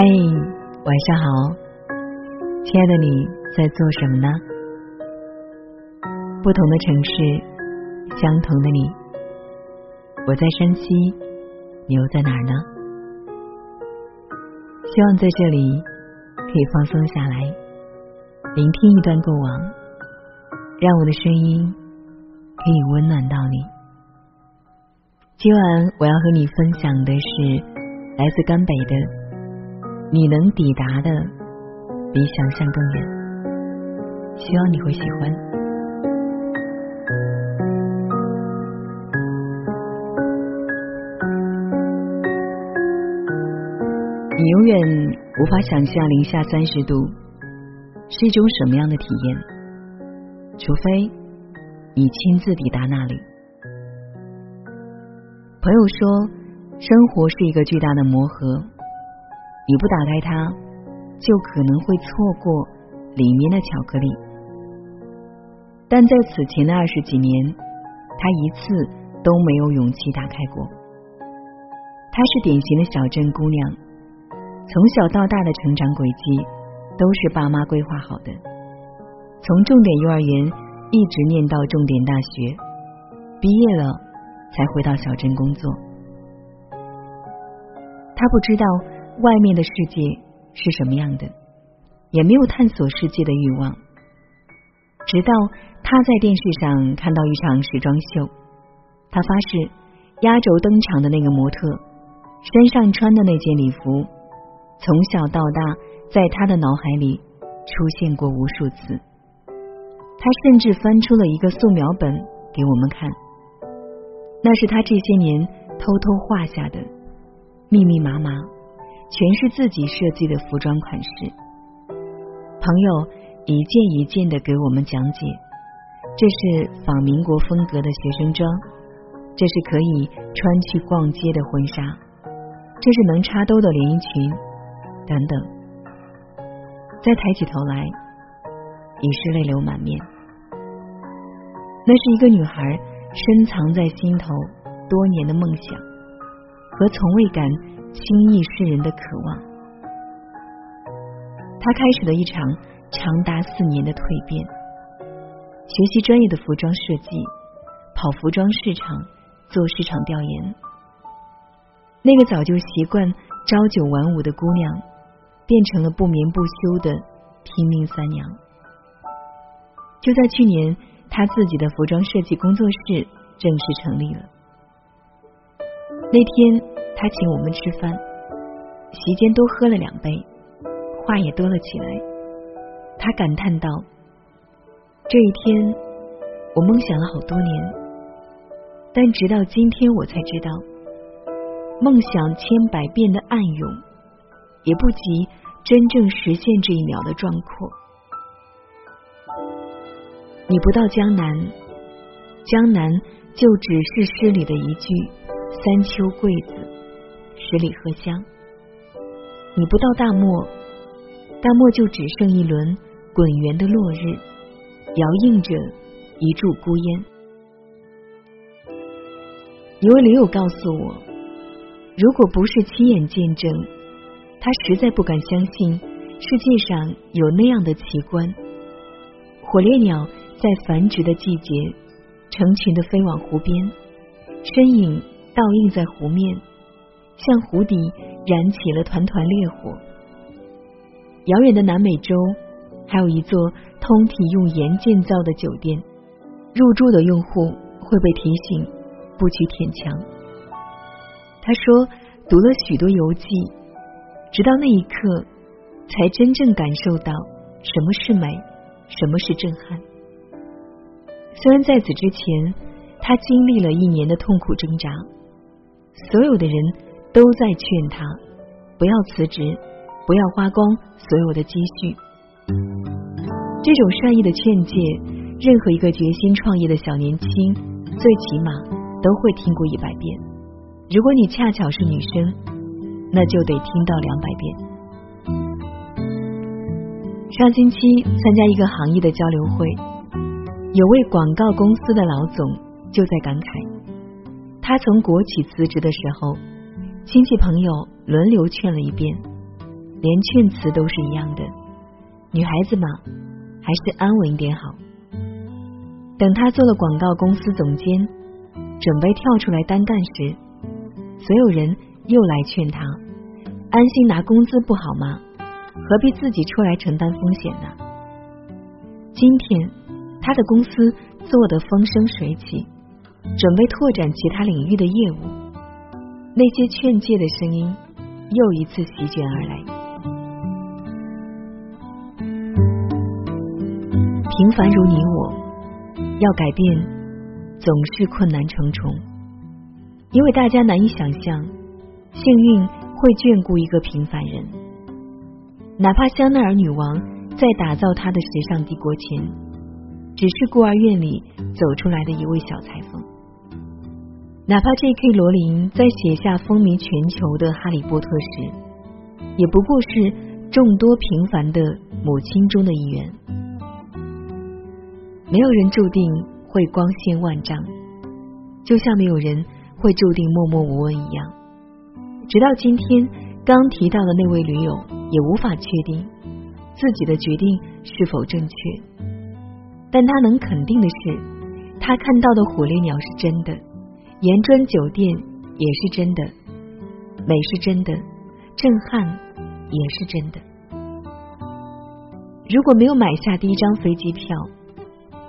嗨，晚上好，亲爱的你在做什么呢？不同的城市，相同的你。我在山西，你又在哪儿呢？希望在这里可以放松下来，聆听一段过往，让我的声音可以温暖到你。今晚我要和你分享的是来自甘北的，你能抵达的比想象更远。希望你会喜欢。你永远无法想象零下三十度是一种什么样的体验，除非你亲自抵达那里。朋友说，生活是一个巨大的磨合，你不打开它，就可能会错过里面的巧克力。但在此前的二十几年，他一次都没有勇气打开过。她是典型的小镇姑娘。从小到大的成长轨迹都是爸妈规划好的，从重点幼儿园一直念到重点大学，毕业了才回到小镇工作。他不知道外面的世界是什么样的，也没有探索世界的欲望。直到他在电视上看到一场时装秀，他发誓压轴登场的那个模特身上穿的那件礼服。从小到大，在他的脑海里出现过无数次。他甚至翻出了一个素描本给我们看，那是他这些年偷偷画下的，密密麻麻，全是自己设计的服装款式。朋友一件一件的给我们讲解，这是仿民国风格的学生装，这是可以穿去逛街的婚纱，这是能插兜的连衣裙。等等，再抬起头来，已是泪流满面。那是一个女孩深藏在心头多年的梦想和从未敢轻易示人的渴望。他开始了一场长达四年的蜕变，学习专业的服装设计，跑服装市场，做市场调研。那个早就习惯朝九晚五的姑娘。变成了不眠不休的拼命三娘。就在去年，他自己的服装设计工作室正式成立了。那天，他请我们吃饭，席间多喝了两杯，话也多了起来。他感叹道：“这一天，我梦想了好多年，但直到今天，我才知道，梦想千百遍的暗涌，也不及。”真正实现这一秒的壮阔，你不到江南，江南就只是诗里的一句“三秋桂子，十里荷香”。你不到大漠，大漠就只剩一轮滚圆的落日，摇映着一柱孤烟。一位驴友告诉我，如果不是亲眼见证。他实在不敢相信世界上有那样的奇观：火烈鸟在繁殖的季节，成群的飞往湖边，身影倒映在湖面，像湖底燃起了团团烈火。遥远的南美洲，还有一座通体用盐建造的酒店，入住的用户会被提醒不许舔墙。他说，读了许多游记。直到那一刻，才真正感受到什么是美，什么是震撼。虽然在此之前，他经历了一年的痛苦挣扎，所有的人都在劝他不要辞职，不要花光所有的积蓄。这种善意的劝诫，任何一个决心创业的小年轻，最起码都会听过一百遍。如果你恰巧是女生。那就得听到两百遍。上星期参加一个行业的交流会，有位广告公司的老总就在感慨，他从国企辞职的时候，亲戚朋友轮流劝了一遍，连劝词都是一样的。女孩子嘛，还是安稳一点好。等他做了广告公司总监，准备跳出来单干时，所有人又来劝他，安心拿工资不好吗？何必自己出来承担风险呢？今天他的公司做得风生水起，准备拓展其他领域的业务，那些劝诫的声音又一次席卷而来。平凡如你我。要改变，总是困难重重，因为大家难以想象，幸运会眷顾一个平凡人。哪怕香奈儿女王在打造她的时尚帝国前，只是孤儿院里走出来的一位小裁缝；哪怕 J.K. 罗琳在写下风靡全球的《哈利波特》时，也不过是众多平凡的母亲中的一员。没有人注定会光鲜万丈，就像没有人会注定默默无闻一样。直到今天，刚提到的那位驴友也无法确定自己的决定是否正确，但他能肯定的是，他看到的火烈鸟是真的，岩砖酒店也是真的，美是真的，震撼也是真的。如果没有买下第一张飞机票，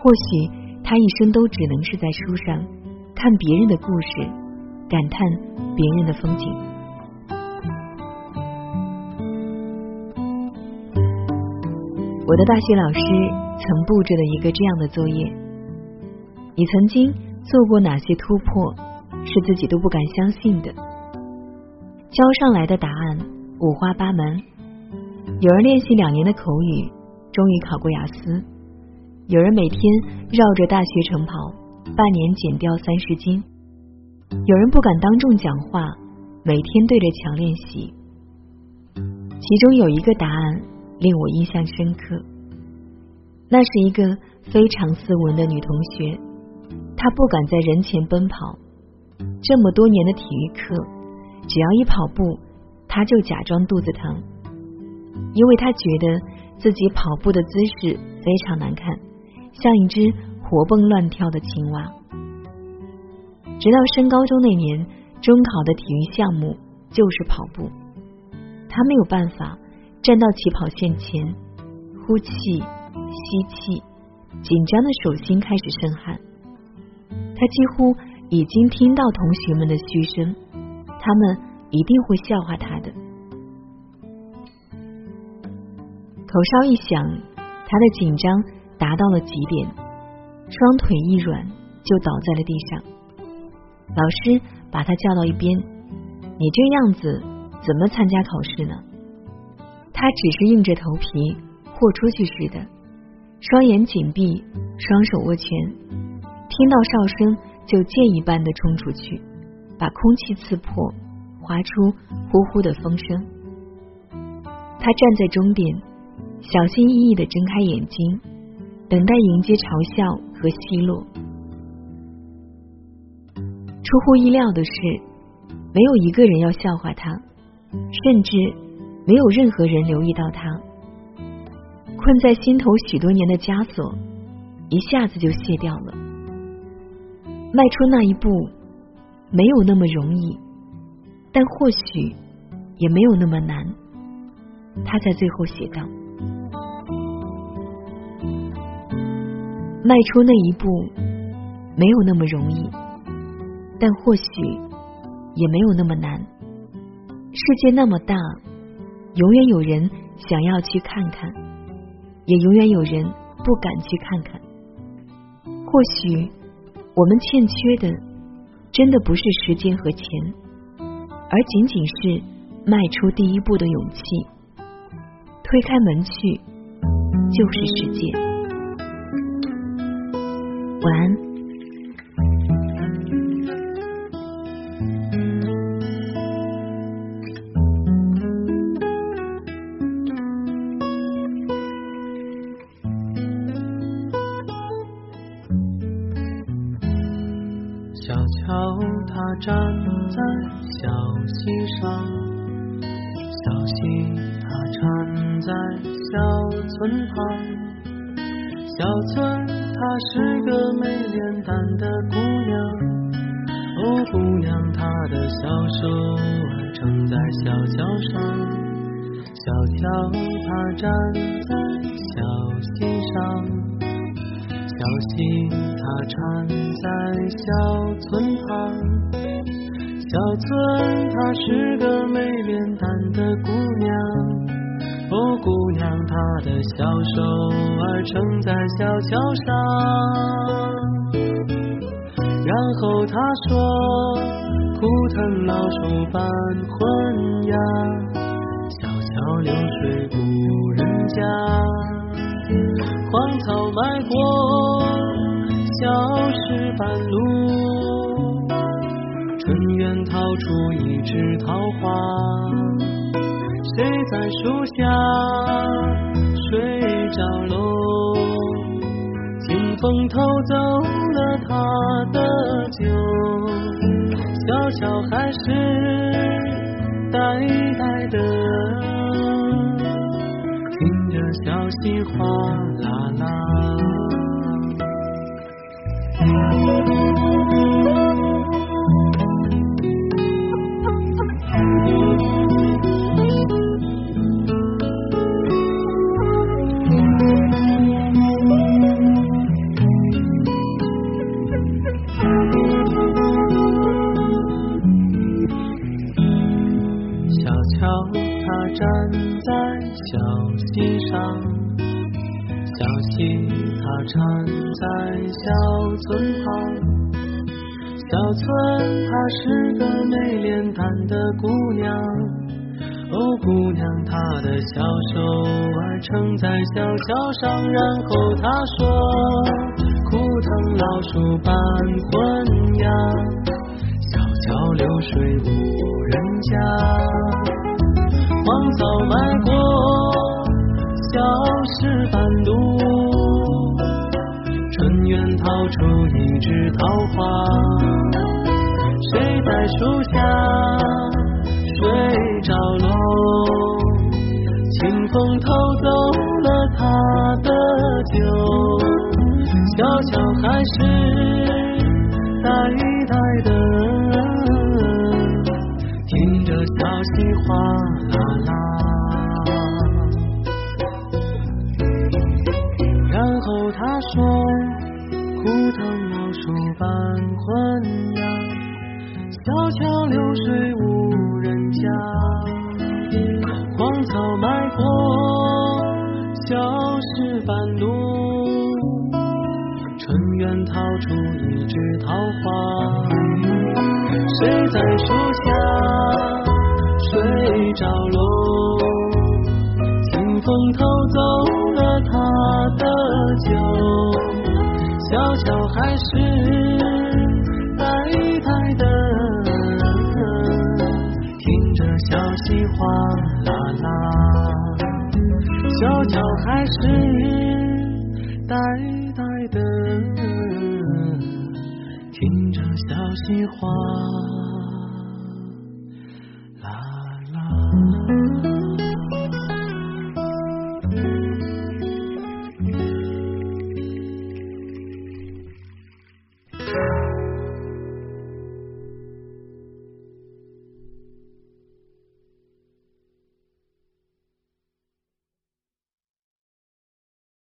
或许他一生都只能是在书上看别人的故事，感叹别人的风景。我的大学老师曾布置了一个这样的作业：你曾经做过哪些突破，是自己都不敢相信的？交上来的答案五花八门，有人练习两年的口语，终于考过雅思。有人每天绕着大学城跑，半年减掉三十斤；有人不敢当众讲话，每天对着墙练习。其中有一个答案令我印象深刻，那是一个非常斯文的女同学，他不敢在人前奔跑。这么多年的体育课，只要一跑步，他就假装肚子疼，因为他觉得自己跑步的姿势非常难看。像一只活蹦乱跳的青蛙。直到升高中那年，中考的体育项目就是跑步，他没有办法站到起跑线前，呼气、吸气，紧张的手心开始渗汗。他几乎已经听到同学们的嘘声，他们一定会笑话他的。口哨一响，他的紧张。达到了极点，双腿一软就倒在了地上。老师把他叫到一边：“你这样子怎么参加考试呢？”他只是硬着头皮豁出去似的，双眼紧闭，双手握拳，听到哨声就箭一般的冲出去，把空气刺破，划出呼呼的风声。他站在终点，小心翼翼的睁开眼睛。等待迎接嘲笑和奚落。出乎意料的是，没有一个人要笑话他，甚至没有任何人留意到他。困在心头许多年的枷锁，一下子就卸掉了。迈出那一步没有那么容易，但或许也没有那么难。他在最后写道。迈出那一步没有那么容易，但或许也没有那么难。世界那么大，永远有人想要去看看，也永远有人不敢去看看。或许我们欠缺的，真的不是时间和钱，而仅仅是迈出第一步的勇气。推开门去，就是世界。晚安。小村，她是个美脸蛋的姑娘。哦，姑娘，她的小手撑在小桥上。小桥她站在小溪上，小溪她缠在小村旁。小村，她是个美脸蛋的姑娘。哦，姑娘，她的小手儿撑在小桥上。然后她说：“枯藤老树伴昏鸦，小桥流水无人家。荒草埋过小石板路。”春园掏出一枝桃花，谁在树下睡着喽？清风偷走了他的酒，小桥还是呆呆的，听着小溪哗啦啦。在小村旁，小村她是个美脸蛋的姑娘。哦，姑娘，她的小手儿撑在小桥上，然后她说：枯藤老树伴昏鸦，小桥流水无人家，荒草埋过小石板路。掏出一枝桃花，谁在树下睡着喽？清风偷走了他的酒，小桥还是呆呆的，听着小溪哗在树下睡着喽？清风偷走了他的酒。小桥还是呆呆的，听着小溪哗啦啦。小桥还是呆呆的，听着小溪哗。